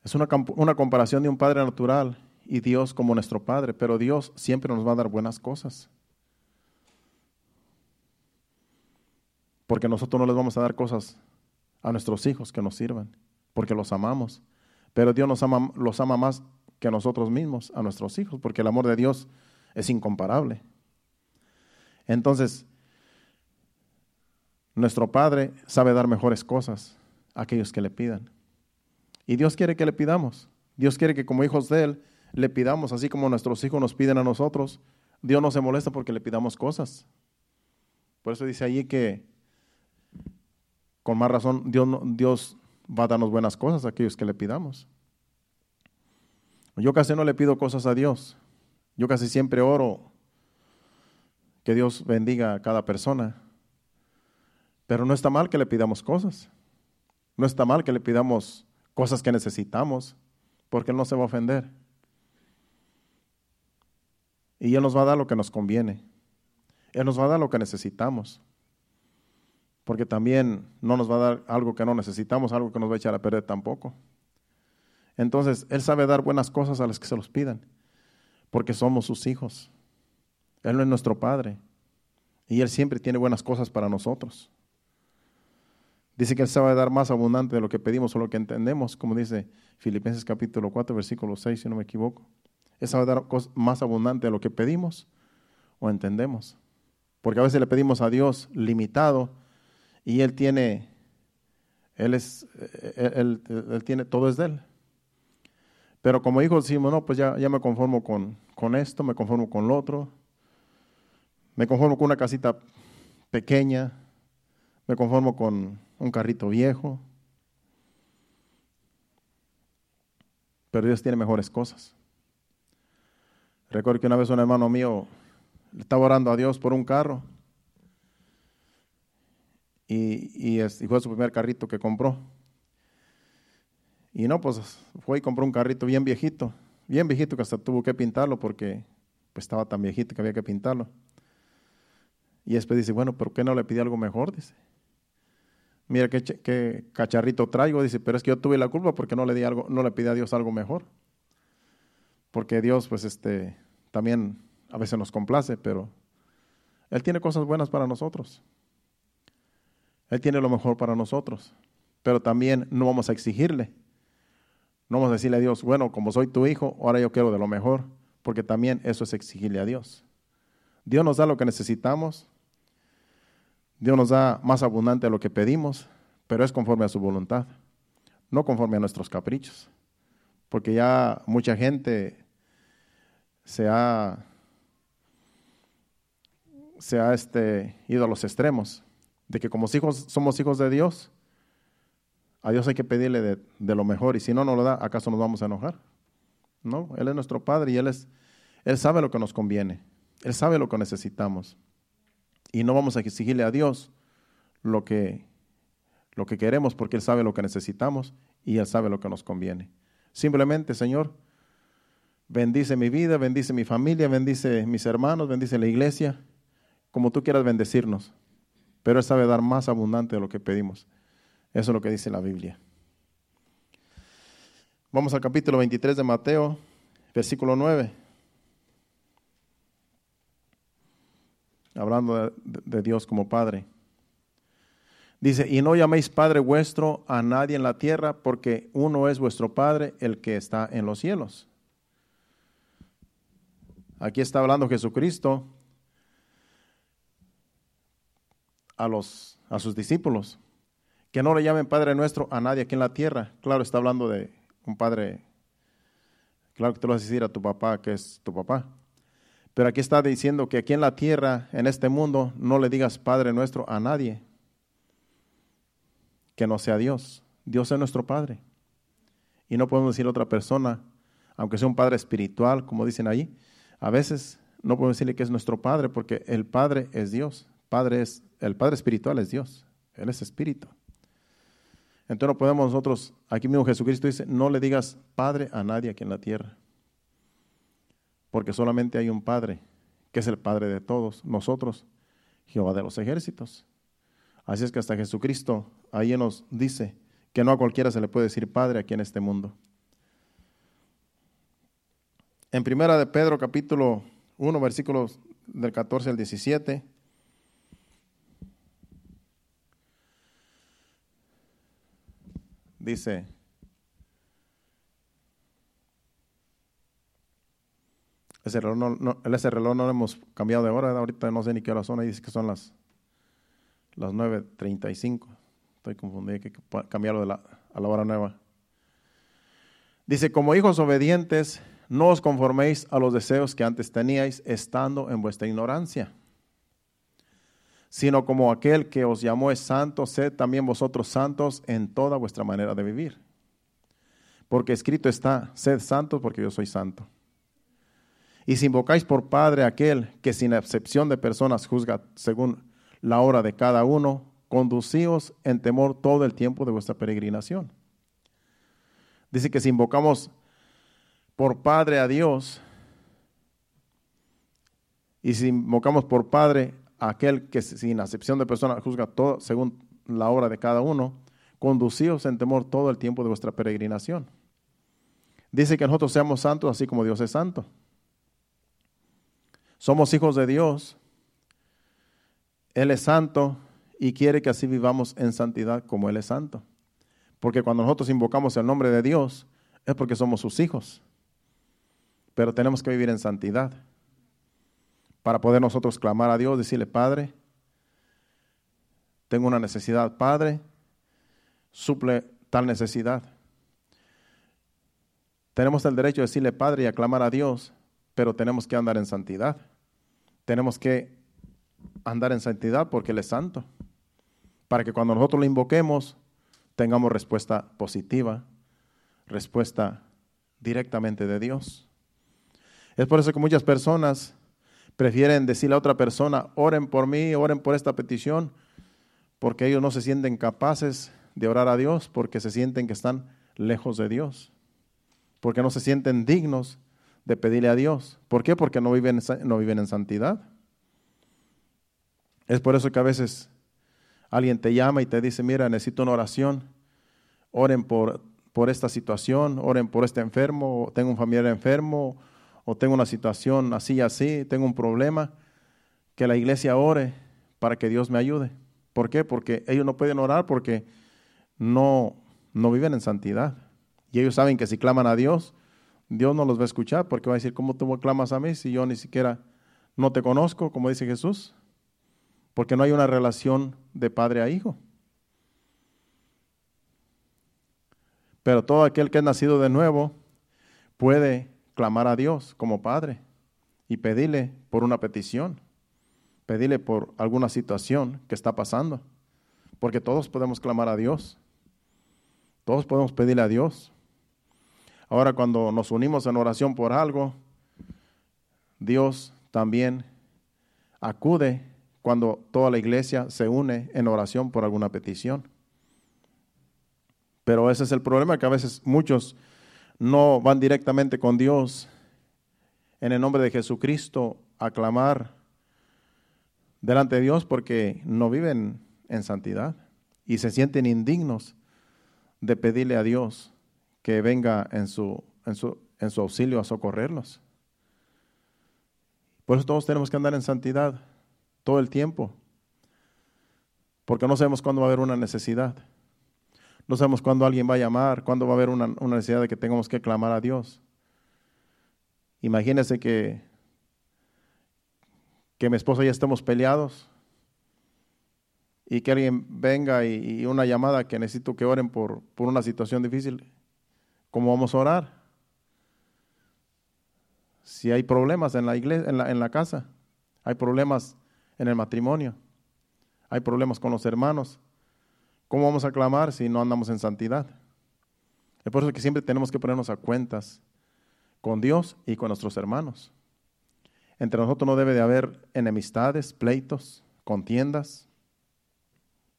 Es una, una comparación de un Padre natural y Dios como nuestro Padre, pero Dios siempre nos va a dar buenas cosas. porque nosotros no les vamos a dar cosas a nuestros hijos que nos sirvan, porque los amamos. Pero Dios los ama más que a nosotros mismos, a nuestros hijos, porque el amor de Dios es incomparable. Entonces, nuestro Padre sabe dar mejores cosas a aquellos que le pidan. Y Dios quiere que le pidamos. Dios quiere que como hijos de Él le pidamos, así como nuestros hijos nos piden a nosotros. Dios no se molesta porque le pidamos cosas. Por eso dice allí que con más razón Dios, Dios va a darnos buenas cosas a aquellos que le pidamos. Yo casi no le pido cosas a Dios. Yo casi siempre oro que Dios bendiga a cada persona. Pero no está mal que le pidamos cosas. No está mal que le pidamos cosas que necesitamos, porque Él no se va a ofender. Y Él nos va a dar lo que nos conviene. Él nos va a dar lo que necesitamos porque también no nos va a dar algo que no necesitamos, algo que nos va a echar a perder tampoco. Entonces, Él sabe dar buenas cosas a las que se los pidan, porque somos sus hijos. Él no es nuestro Padre, y Él siempre tiene buenas cosas para nosotros. Dice que Él sabe dar más abundante de lo que pedimos o lo que entendemos, como dice Filipenses capítulo 4, versículo 6, si no me equivoco. Él sabe dar más abundante de lo que pedimos o entendemos. Porque a veces le pedimos a Dios limitado y Él tiene, Él es, Él, tiene, todo es de Él. Pero como hijos decimos, no, pues ya, ya me conformo con, con esto, me conformo con lo otro, me conformo con una casita pequeña, me conformo con un carrito viejo. Pero Dios tiene mejores cosas. Recuerdo que una vez un hermano mío le estaba orando a Dios por un carro. Y, fue su primer carrito que compró. Y no, pues fue y compró un carrito bien viejito, bien viejito que hasta tuvo que pintarlo porque pues, estaba tan viejito que había que pintarlo. Y después dice, bueno, ¿por qué no le pide algo mejor? Dice, mira qué, cacharrito traigo, dice, pero es que yo tuve la culpa porque no le di algo, no le pide a Dios algo mejor. Porque Dios, pues, este, también a veces nos complace, pero Él tiene cosas buenas para nosotros. Él tiene lo mejor para nosotros. Pero también no vamos a exigirle. No vamos a decirle a Dios, bueno, como soy tu hijo, ahora yo quiero de lo mejor. Porque también eso es exigirle a Dios. Dios nos da lo que necesitamos. Dios nos da más abundante de lo que pedimos, pero es conforme a su voluntad, no conforme a nuestros caprichos. Porque ya mucha gente se ha, se ha este, ido a los extremos de que como hijos, somos hijos de Dios, a Dios hay que pedirle de, lo mejor y si no nos lo da, ¿acaso nos vamos a enojar? No, Él es nuestro Padre y Él, es, Él sabe lo que nos conviene, Él sabe lo que necesitamos y no vamos a exigirle a Dios lo que, lo que queremos porque Él sabe lo que necesitamos y Él sabe lo que nos conviene. Simplemente, Señor, bendice mi vida, bendice mi familia, bendice mis hermanos, bendice la iglesia, como tú quieras bendecirnos pero Él sabe dar más abundante de lo que pedimos. Eso es lo que dice la Biblia. Vamos al capítulo 23 de Mateo, versículo 9. Hablando de, Dios como Padre. Dice, y no llaméis Padre vuestro a nadie en la tierra, porque uno es vuestro Padre, el que está en los cielos. Aquí está hablando Jesucristo a, los, a sus discípulos, que no le llamen Padre nuestro a nadie aquí en la tierra. Claro, está hablando de un padre, claro que te lo vas a decir a tu papá, que es tu papá. Pero aquí está diciendo que aquí en la tierra, en este mundo, no le digas Padre nuestro a nadie que no sea Dios. Dios es nuestro Padre. Y no podemos decir a otra persona, aunque sea un Padre espiritual, como dicen ahí, a veces no podemos decirle que es nuestro Padre porque el Padre es Dios. Padre es, el Padre espiritual es Dios, Él es espíritu. Entonces no podemos nosotros, aquí mismo Jesucristo dice, no le digas Padre a nadie aquí en la tierra, porque solamente hay un Padre, que es el Padre de todos, nosotros, Jehová de los ejércitos. Así es que hasta Jesucristo ahí nos dice que no a cualquiera se le puede decir Padre aquí en este mundo. En primera de Pedro capítulo 1 versículos del 14 al 17 dice, ese reloj no, ese reloj no lo hemos cambiado de hora, ahorita no sé ni qué hora son, ahí dice que son las, las 9.35. Estoy confundido, hay que cambiarlo la, a la hora nueva. Dice, como hijos obedientes, no os conforméis a los deseos que antes teníais estando en vuestra ignorancia sino como aquel que os llamó es santo, sed también vosotros santos en toda vuestra manera de vivir. Porque escrito está, sed santos porque yo soy santo. Y si invocáis por Padre aquel que sin excepción de personas juzga según la hora de cada uno, conducíos en temor todo el tiempo de vuestra peregrinación. Dice que si invocamos por Padre a Dios, y si invocamos por Padre aquel que sin acepción de personas juzga todo según la hora de cada uno, conducíos en temor todo el tiempo de vuestra peregrinación. Dice que nosotros seamos santos así como Dios es santo. Somos hijos de Dios. Él es santo y quiere que así vivamos en santidad como Él es santo. Porque cuando nosotros invocamos el nombre de Dios es porque somos sus hijos. pero tenemos que vivir en santidad para poder nosotros clamar a Dios, decirle, Padre, tengo una necesidad, Padre, suple tal necesidad. Tenemos el derecho de decirle Padre y aclamar a Dios, pero tenemos que andar en santidad. Tenemos que andar en santidad porque Él es santo. Para que cuando nosotros lo invoquemos, tengamos respuesta positiva, respuesta directamente de Dios. Es por eso que muchas personas prefieren decirle a otra persona, oren por mí, oren por esta petición, porque ellos no se sienten capaces de orar a Dios, porque se sienten que están lejos de Dios, porque no se sienten dignos de pedirle a Dios. ¿Por qué? Porque no viven, no viven en santidad. Es por eso que a veces alguien te llama y te dice, mira, necesito una oración, oren por, por esta situación, oren por este enfermo, tengo un familiar enfermo, o tengo una situación así y así, tengo un problema, que la iglesia ore para que Dios me ayude. ¿Por qué? Porque ellos no pueden orar porque no, no viven en santidad. Y ellos saben que si claman a Dios, Dios no los va a escuchar porque va a decir, ¿cómo tú clamas a mí si yo ni siquiera no te conozco, como dice Jesús? Porque no hay una relación de padre a hijo. Pero todo aquel que es nacido de nuevo puede clamar a Dios como Padre y pedirle por una petición, pedirle por alguna situación que está pasando, porque todos podemos clamar a Dios, todos podemos pedirle a Dios. Ahora cuando nos unimos en oración por algo, Dios también acude cuando toda la iglesia se une en oración por alguna petición. Pero ese es el problema que a veces muchos no van directamente con Dios en el nombre de Jesucristo a clamar delante de Dios porque no viven en santidad y se sienten indignos de pedirle a Dios que venga en su, en su, en su auxilio a socorrerlos. Por eso todos tenemos que andar en santidad todo el tiempo, porque no sabemos cuándo va a haber una necesidad. No sabemos cuándo alguien va a llamar, cuándo va a haber una, necesidad de que tengamos que clamar a Dios. Imagínense que, que mi esposo y estemos peleados y que alguien venga y, una llamada que necesito que oren por, por una situación difícil. ¿Cómo vamos a orar? Si hay problemas en la iglesia, en la, casa, hay problemas en el matrimonio, hay problemas con los hermanos, ¿Cómo vamos a clamar si no andamos en santidad? Es por eso que siempre tenemos que ponernos a cuentas con Dios y con nuestros hermanos. Entre nosotros no debe de haber enemistades, pleitos, contiendas,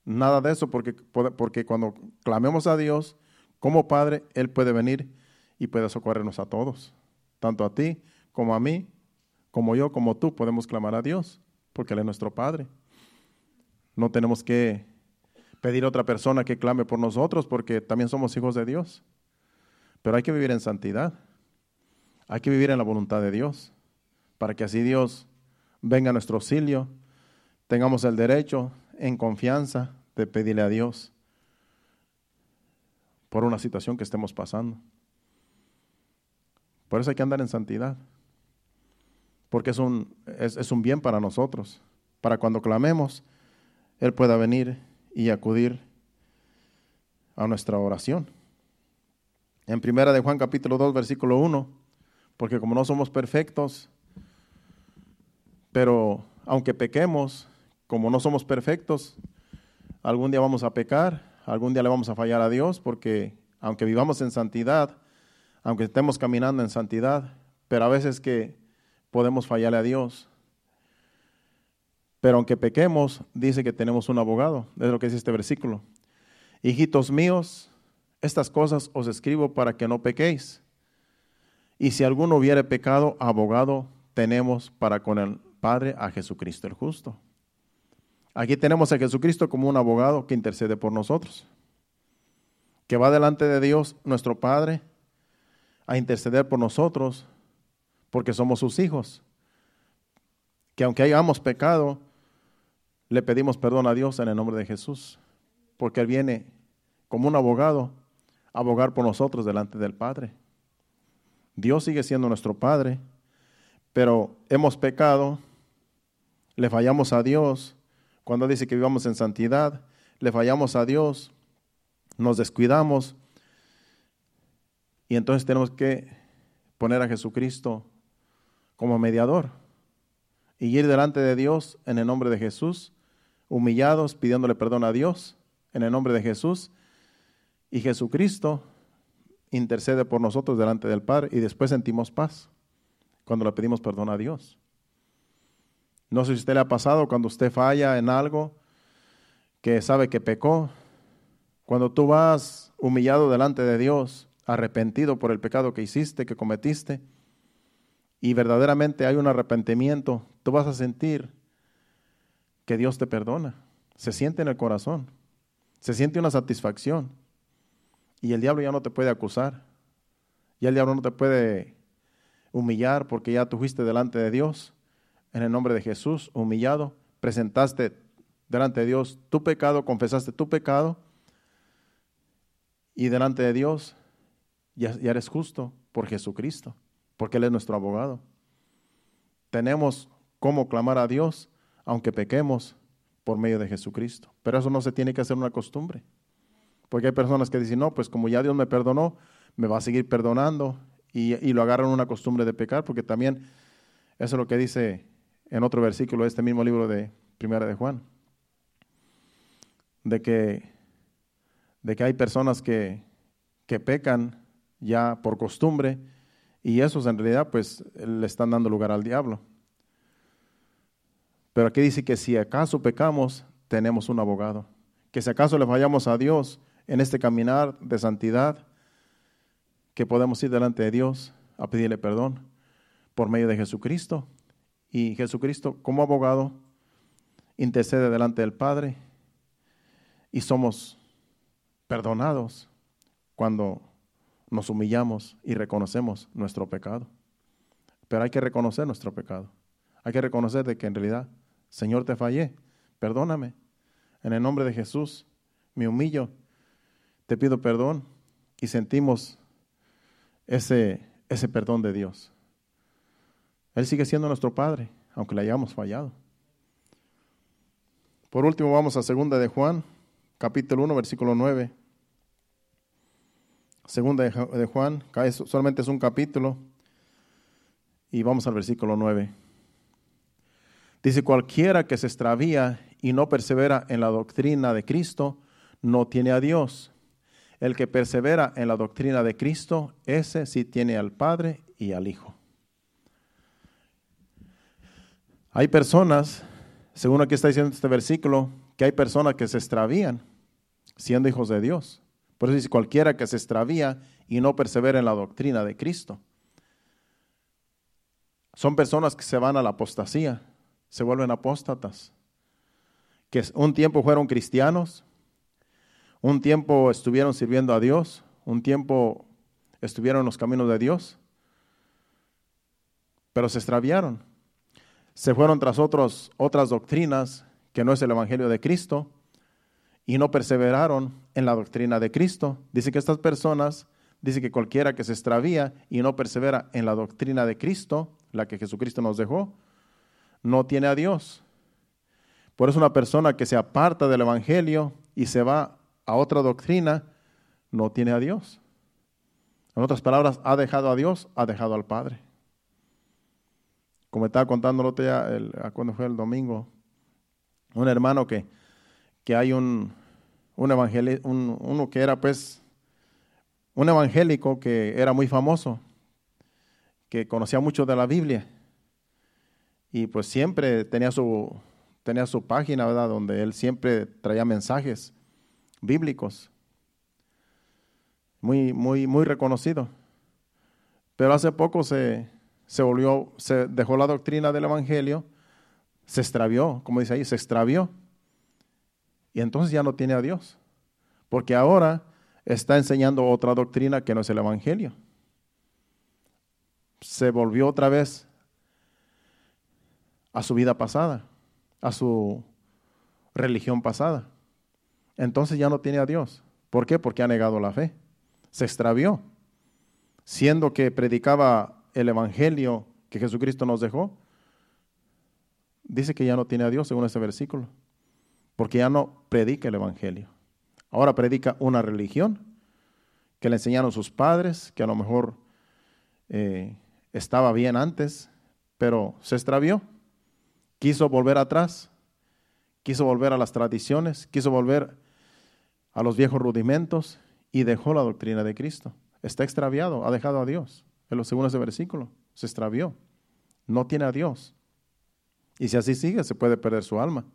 nada de eso, porque, porque cuando clamemos a Dios como Padre, Él puede venir y puede socorrernos a todos, tanto a ti como a mí, como yo, como tú, podemos clamar a Dios, porque Él es nuestro Padre. No tenemos que pedir a otra persona que clame por nosotros porque también somos hijos de Dios. Pero hay que vivir en santidad. Hay que vivir en la voluntad de Dios para que así Dios venga a nuestro auxilio, tengamos el derecho en confianza de pedirle a Dios por una situación que estemos pasando. Por eso hay que andar en santidad, porque es un, es, es un bien para nosotros, para cuando clamemos, Él pueda venir y acudir a nuestra oración. En primera de Juan capítulo 2 versículo 1, porque como no somos perfectos, pero aunque pequemos, como no somos perfectos, algún día vamos a pecar, algún día le vamos a fallar a Dios, porque aunque vivamos en santidad, aunque estemos caminando en santidad, pero a veces que podemos fallarle a Dios, pero aunque pequemos, dice que tenemos un abogado. Es lo que dice este versículo. Hijitos míos, estas cosas os escribo para que no pequéis. Y si alguno hubiere pecado, abogado tenemos para con el Padre a Jesucristo el justo. Aquí tenemos a Jesucristo como un abogado que intercede por nosotros, que va delante de Dios, nuestro Padre, a interceder por nosotros, porque somos sus hijos. Que aunque hayamos pecado, le pedimos perdón a Dios en el nombre de Jesús, porque Él viene como un abogado a abogar por nosotros delante del Padre. Dios sigue siendo nuestro Padre, pero hemos pecado, le fallamos a Dios. Cuando dice que vivamos en santidad, le fallamos a Dios, nos descuidamos y entonces tenemos que poner a Jesucristo como mediador y ir delante de Dios en el nombre de Jesús, humillados, pidiéndole perdón a Dios en el nombre de Jesús. Y Jesucristo intercede por nosotros delante del Padre y después sentimos paz cuando le pedimos perdón a Dios. No sé si usted le ha pasado cuando usted falla en algo, que sabe que pecó, cuando tú vas humillado delante de Dios, arrepentido por el pecado que hiciste, que cometiste, y verdaderamente hay un arrepentimiento, tú vas a sentir que Dios te perdona. Se siente en el corazón, se siente una satisfacción. Y el diablo ya no te puede acusar, ya el diablo no te puede humillar porque ya tú fuiste delante de Dios, en el nombre de Jesús, humillado, presentaste delante de Dios tu pecado, confesaste tu pecado y delante de Dios ya, eres justo por Jesucristo, porque Él es nuestro abogado. Tenemos cómo clamar a Dios aunque pequemos por medio de Jesucristo. Pero eso no se tiene que hacer una costumbre. Porque hay personas que dicen, no, pues como ya Dios me perdonó, me va a seguir perdonando y, lo agarran una costumbre de pecar, porque también eso es lo que dice en otro versículo de este mismo libro de Primera de Juan de que, de que hay personas que, que pecan ya por costumbre y esos en realidad pues le están dando lugar al diablo. Pero aquí dice que si acaso pecamos, tenemos un abogado. Que si acaso le fallamos a Dios en este caminar de santidad, que podemos ir delante de Dios a pedirle perdón por medio de Jesucristo. Y Jesucristo como abogado intercede delante del Padre y somos perdonados cuando nos humillamos y reconocemos nuestro pecado. Pero hay que reconocer nuestro pecado. Hay que reconocer de que en realidad, Señor, te fallé. Perdóname. En el nombre de Jesús, me humillo. Te pido perdón y sentimos ese, ese perdón de Dios. Él sigue siendo nuestro Padre, aunque le hayamos fallado. Por último, vamos a segunda de Juan capítulo 1, versículo 9. Segunda de Juan, solamente es un capítulo. Y vamos al versículo 9. Dice, cualquiera que se extravía y no persevera en la doctrina de Cristo, no tiene a Dios. El que persevera en la doctrina de Cristo, ese sí tiene al Padre y al Hijo. Hay personas, según aquí está diciendo este versículo, que hay personas que se extravían siendo hijos de Dios. Por eso dice cualquiera que se extravía y no persevera en la doctrina de Cristo. Son personas que se van a la apostasía, se vuelven apóstatas, que un tiempo fueron cristianos, un tiempo estuvieron sirviendo a Dios, un tiempo estuvieron en los caminos de Dios, pero se extraviaron. Se fueron tras otros, otras doctrinas que no es el Evangelio de Cristo, y no perseveraron en la doctrina de Cristo. Dice que estas personas, dice que cualquiera que se extravía y no persevera en la doctrina de Cristo, la que Jesucristo nos dejó, no tiene a Dios. Por eso una persona que se aparta del Evangelio y se va a otra doctrina, no tiene a Dios. En otras palabras, ha dejado a Dios, ha dejado al Padre. Como estaba contándolo ya, el, cuando fue el domingo, un hermano que, que hay un, un, un uno que era pues un evangélico que era muy famoso, que conocía mucho de la Biblia y pues siempre tenía su, tenía su página, ¿verdad? Donde él siempre traía mensajes bíblicos. Muy, muy, muy reconocido. Pero hace poco se, se volvió, se dejó la doctrina del Evangelio se extravió, como dice ahí, se extravió. Y entonces ya no tiene a Dios. Porque ahora está enseñando otra doctrina que no es el Evangelio. Se volvió otra vez a su vida pasada, a su religión pasada. Entonces ya no tiene a Dios. ¿Por qué? Porque ha negado la fe. Se extravió. siendo que predicaba el Evangelio que Jesucristo nos dejó, dice que ya no tiene a Dios según ese versículo, porque ya no predica el Evangelio. Ahora predica una religión que le enseñaron sus padres, que a lo mejor eh, estaba bien antes, pero se extravió. Quiso volver atrás, quiso volver a las tradiciones, quiso volver a los viejos rudimentos y dejó la doctrina de Cristo. Está extraviado, ha dejado a Dios. En los segundos de versículo, se extravió. No tiene a Dios. Y si así sigue, se puede perder su alma.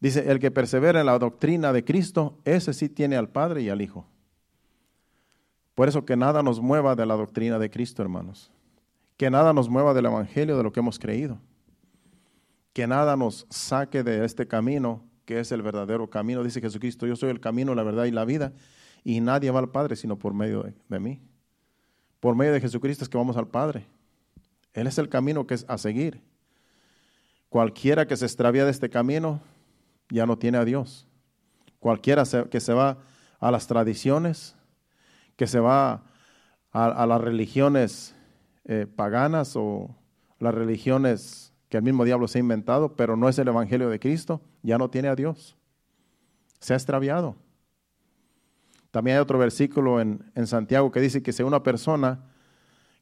Dice, el que persevera en la doctrina de Cristo, ese sí tiene al Padre y al Hijo. Por eso que nada nos mueva de la doctrina de Cristo, hermanos. Que nada nos mueva del Evangelio, de lo que hemos creído. Que nada nos saque de este camino, que es el verdadero camino. Dice Jesucristo, yo soy el camino, la verdad y la vida. Y nadie va al Padre sino por medio de, de mí. Por medio de Jesucristo es que vamos al Padre. Él es el camino que es a seguir. Cualquiera que se extravía de este camino ya no tiene a Dios. Cualquiera que se va a las tradiciones, que se va a, las religiones eh, paganas o las religiones que el mismo diablo se ha inventado, pero no es el Evangelio de Cristo, ya no tiene a Dios. Se ha extraviado. También hay otro versículo en, Santiago que dice que si una persona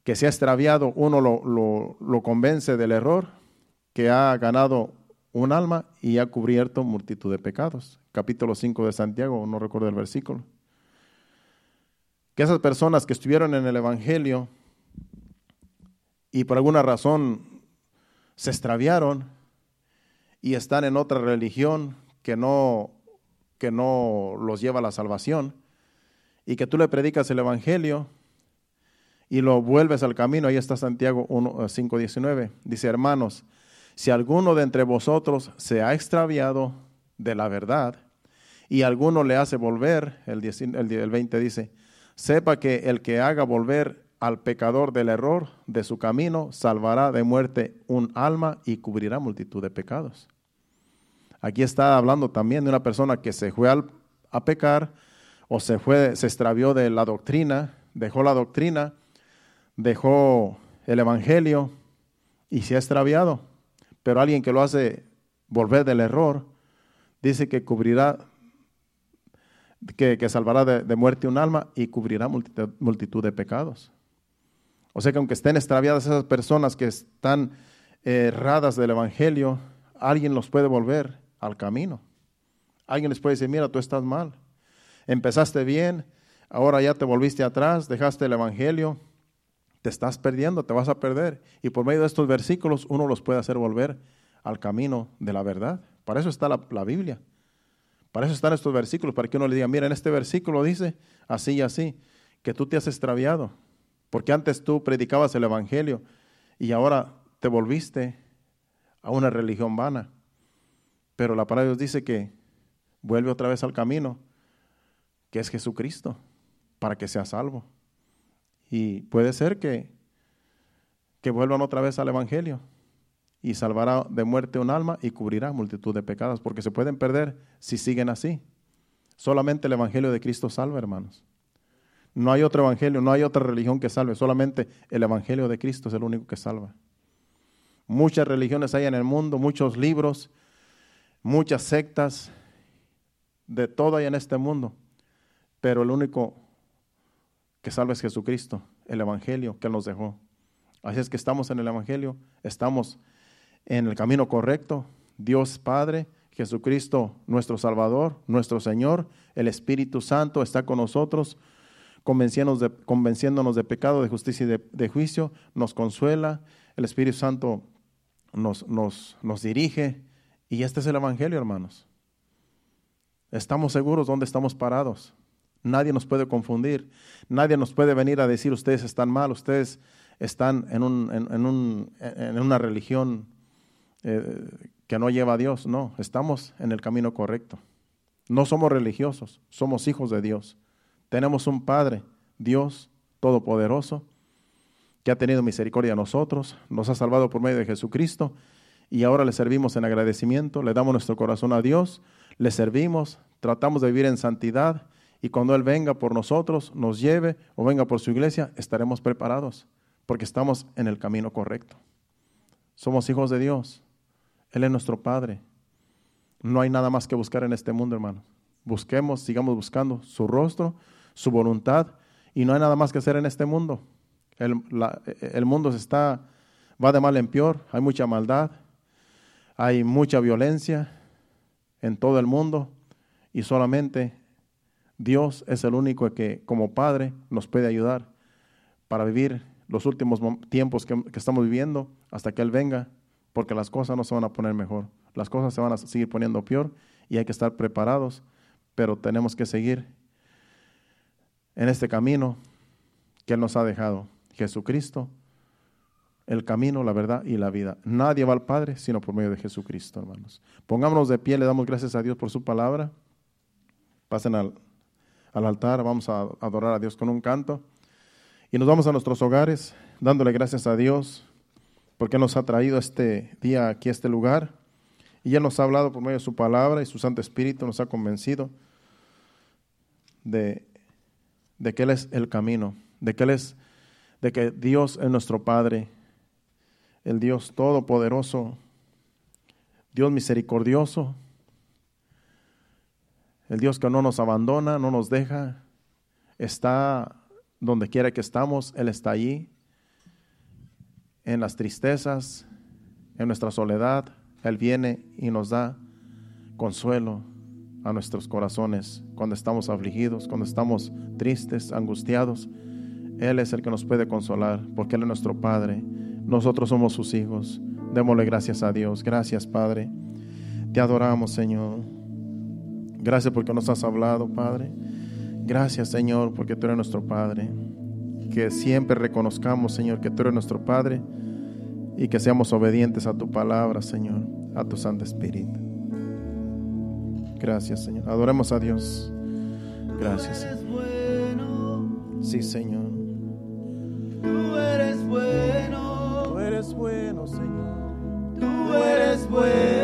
que se ha extraviado, uno lo, lo convence del error, que ha ganado un alma y ha cubierto multitud de pecados. Capítulo 5 de Santiago, no recuerdo el versículo que esas personas que estuvieron en el Evangelio y por alguna razón se extraviaron y están en otra religión que no, que no los lleva a la salvación, y que tú le predicas el Evangelio y lo vuelves al camino, ahí está Santiago 5.19, eh, dice, hermanos, si alguno de entre vosotros se ha extraviado de la verdad y alguno le hace volver, el, el 20 dice, sepa que el que haga volver al pecador del error de su camino, salvará de muerte un alma y cubrirá multitud de pecados. Aquí está hablando también de una persona que se fue a pecar o se fue, se extravió de la doctrina, dejó la doctrina, dejó el evangelio y se ha extraviado. Pero alguien que lo hace volver del error, dice que cubrirá que, salvará de, muerte un alma y cubrirá multitud, de pecados. O sea que aunque estén extraviadas esas personas que están erradas del Evangelio, alguien los puede volver al camino. Alguien les puede decir, mira, tú estás mal. Empezaste bien, ahora ya te volviste atrás, dejaste el Evangelio, te estás perdiendo, te vas a perder. Y por medio de estos versículos uno los puede hacer volver al camino de la verdad. Para eso está la Biblia. Para eso están estos versículos, para que uno le diga, mira, en este versículo dice así y así, que tú te has extraviado, porque antes tú predicabas el Evangelio y ahora te volviste a una religión vana. Pero la palabra de Dios dice que vuelve otra vez al camino, que es Jesucristo, para que sea salvo. Y puede ser que, que vuelvan otra vez al Evangelio y salvará de muerte un alma y cubrirá multitud de pecados, porque se pueden perder si siguen así. Solamente el Evangelio de Cristo salva, hermanos. No hay otro Evangelio, no hay otra religión que salve, solamente el Evangelio de Cristo es el único que salva. Muchas religiones hay en el mundo, muchos libros, muchas sectas, de todo hay en este mundo, pero el único que salva es Jesucristo, el Evangelio que Él nos dejó. Así es que estamos en el Evangelio, estamos en el camino correcto. Dios Padre, Jesucristo nuestro Salvador, nuestro Señor, el Espíritu Santo está con nosotros, convenciéndonos de, convenciéndonos de pecado, de justicia y de, juicio, nos consuela, el Espíritu Santo nos, nos, nos dirige y este es el Evangelio, hermanos. Estamos seguros dónde estamos parados. Nadie nos puede confundir. Nadie nos puede venir a decir ustedes están mal, ustedes están en, un, en, un, en una religión eh, que no lleva a Dios. No, estamos en el camino correcto. No somos religiosos, somos hijos de Dios. Tenemos un Padre, Dios Todopoderoso, que ha tenido misericordia a nosotros, nos ha salvado por medio de Jesucristo y ahora le servimos en agradecimiento, le damos nuestro corazón a Dios, le servimos, tratamos de vivir en santidad Y cuando Él venga por nosotros, nos lleve o venga por su iglesia, estaremos preparados porque estamos en el camino correcto. Somos hijos de Dios. Él es nuestro Padre. No hay nada más que buscar en este mundo, hermano. Busquemos, sigamos buscando su rostro, su voluntad, y no hay nada más que hacer en este mundo. El, el mundo se está, va de mal en peor, hay mucha maldad, hay mucha violencia en todo el mundo, y solamente Dios es el único que como Padre nos puede ayudar para vivir los últimos tiempos que, estamos viviendo hasta que Él venga, porque las cosas no se van a poner mejor, las cosas se van a seguir poniendo peor y hay que estar preparados, pero tenemos que seguir en este camino que Él nos ha dejado. Jesucristo, el camino, la verdad y la vida. Nadie va al Padre sino por medio de Jesucristo, hermanos. Pongámonos de pie, le damos gracias a Dios por su palabra. Pasen al, al altar, vamos a adorar a Dios con un canto. Y nos vamos a nuestros hogares dándole gracias a Dios porque nos ha traído este día aquí a este lugar. Y Él nos ha hablado por medio de su palabra y su Santo Espíritu nos ha convencido de, de que Él es el camino, de que Él es, de que Dios es nuestro Padre, el Dios todopoderoso, Dios misericordioso, el Dios que no nos abandona, no nos deja, está donde quiera que estamos, Él está allí. En las tristezas, en nuestra soledad, Él viene y nos da consuelo a nuestros corazones cuando estamos afligidos, cuando estamos tristes, angustiados. Él es el que nos puede consolar porque Él es nuestro Padre. Nosotros somos sus hijos. Démosle gracias a Dios. Gracias, Padre. Te adoramos, Señor. Gracias porque nos has hablado, Padre. Gracias, Señor, porque tú eres nuestro Padre. Que siempre reconozcamos, Señor, que tú eres nuestro Padre y que seamos obedientes a tu palabra, Señor, a tu Santo Espíritu. Gracias, Señor. Adoremos a Dios. Gracias. Sí, Señor. Tú eres bueno. Tú eres bueno, Señor. Tú eres bueno.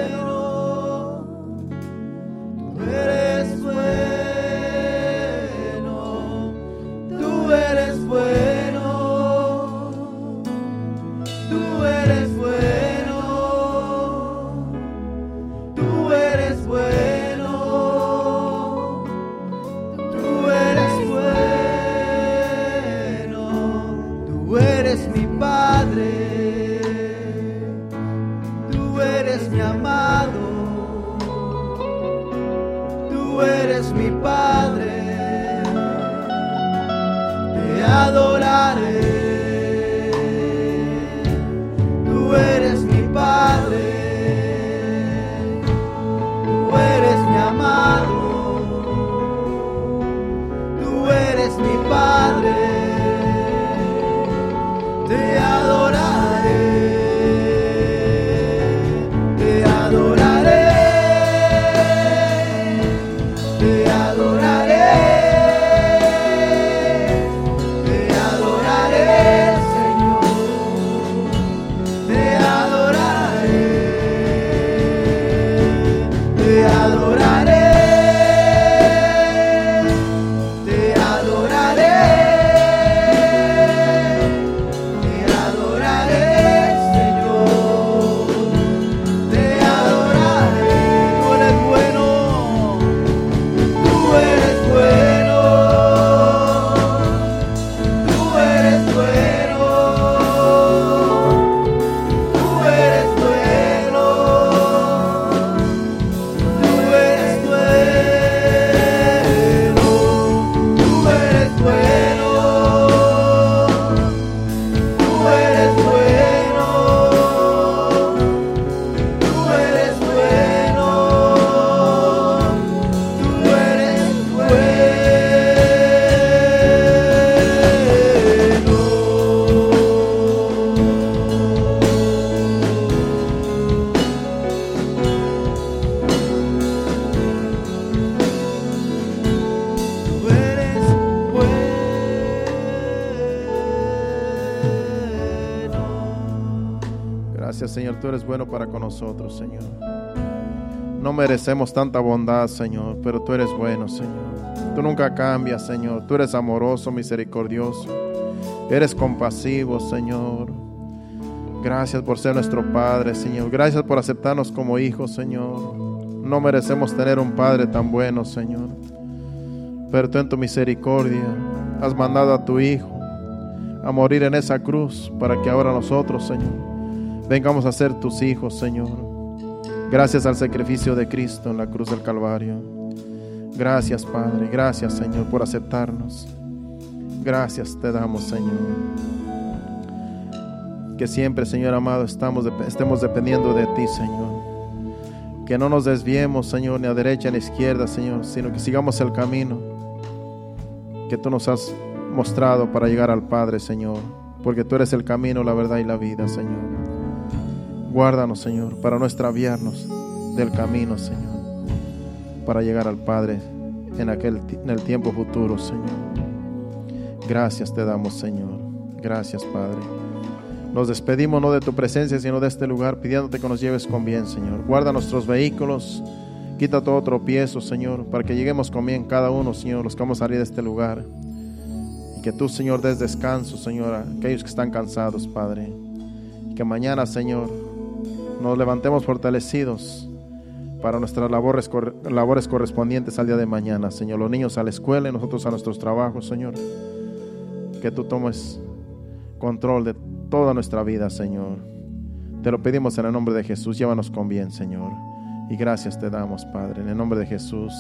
Nosotros, Señor. No merecemos tanta bondad, Señor, pero tú eres bueno, Señor. Tú nunca cambias, Señor. Tú eres amoroso, misericordioso. Eres compasivo, Señor. Gracias por ser nuestro Padre, Señor. Gracias por aceptarnos como hijos, Señor. No merecemos tener un Padre tan bueno, Señor. Pero tú en tu misericordia has mandado a tu Hijo a morir en esa cruz para que ahora nosotros, Señor, vengamos a ser tus hijos, Señor. Gracias al sacrificio de Cristo en la cruz del Calvario. Gracias, Padre. Gracias, Señor, por aceptarnos. Gracias te damos, Señor. Que siempre, Señor amado, estamos, estemos dependiendo de ti, Señor. Que no nos desviemos, Señor, ni a derecha ni a izquierda, Señor, sino que sigamos el camino que tú nos has mostrado para llegar al Padre, Señor. Porque tú eres el camino, la verdad y la vida, Señor. Guárdanos, Señor, para no extraviarnos del camino, Señor. Para llegar al Padre en, aquel, en el tiempo futuro, Señor. Gracias te damos, Señor. Gracias, Padre. Nos despedimos no de tu presencia, sino de este lugar, pidiéndote que nos lleves con bien, Señor. Guarda nuestros vehículos, quita todo tropiezo, Señor, para que lleguemos con bien cada uno, Señor, los que vamos a salir de este lugar. Y que tú, Señor, des descanso, Señor, a aquellos que están cansados, Padre. Y que mañana, Señor, nos levantemos fortalecidos para nuestras labores, labores correspondientes al día de mañana, Señor. Los niños a la escuela y nosotros a nuestros trabajos, Señor. Que tú tomes control de toda nuestra vida, Señor. Te lo pedimos en el nombre de Jesús. Llévanos con bien, Señor. Y gracias te damos, Padre, en el nombre de Jesús.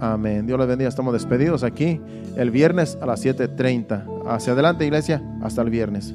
Amén. Dios les bendiga. Estamos despedidos aquí el viernes a las 7:30. Hacia adelante, iglesia. Hasta el viernes.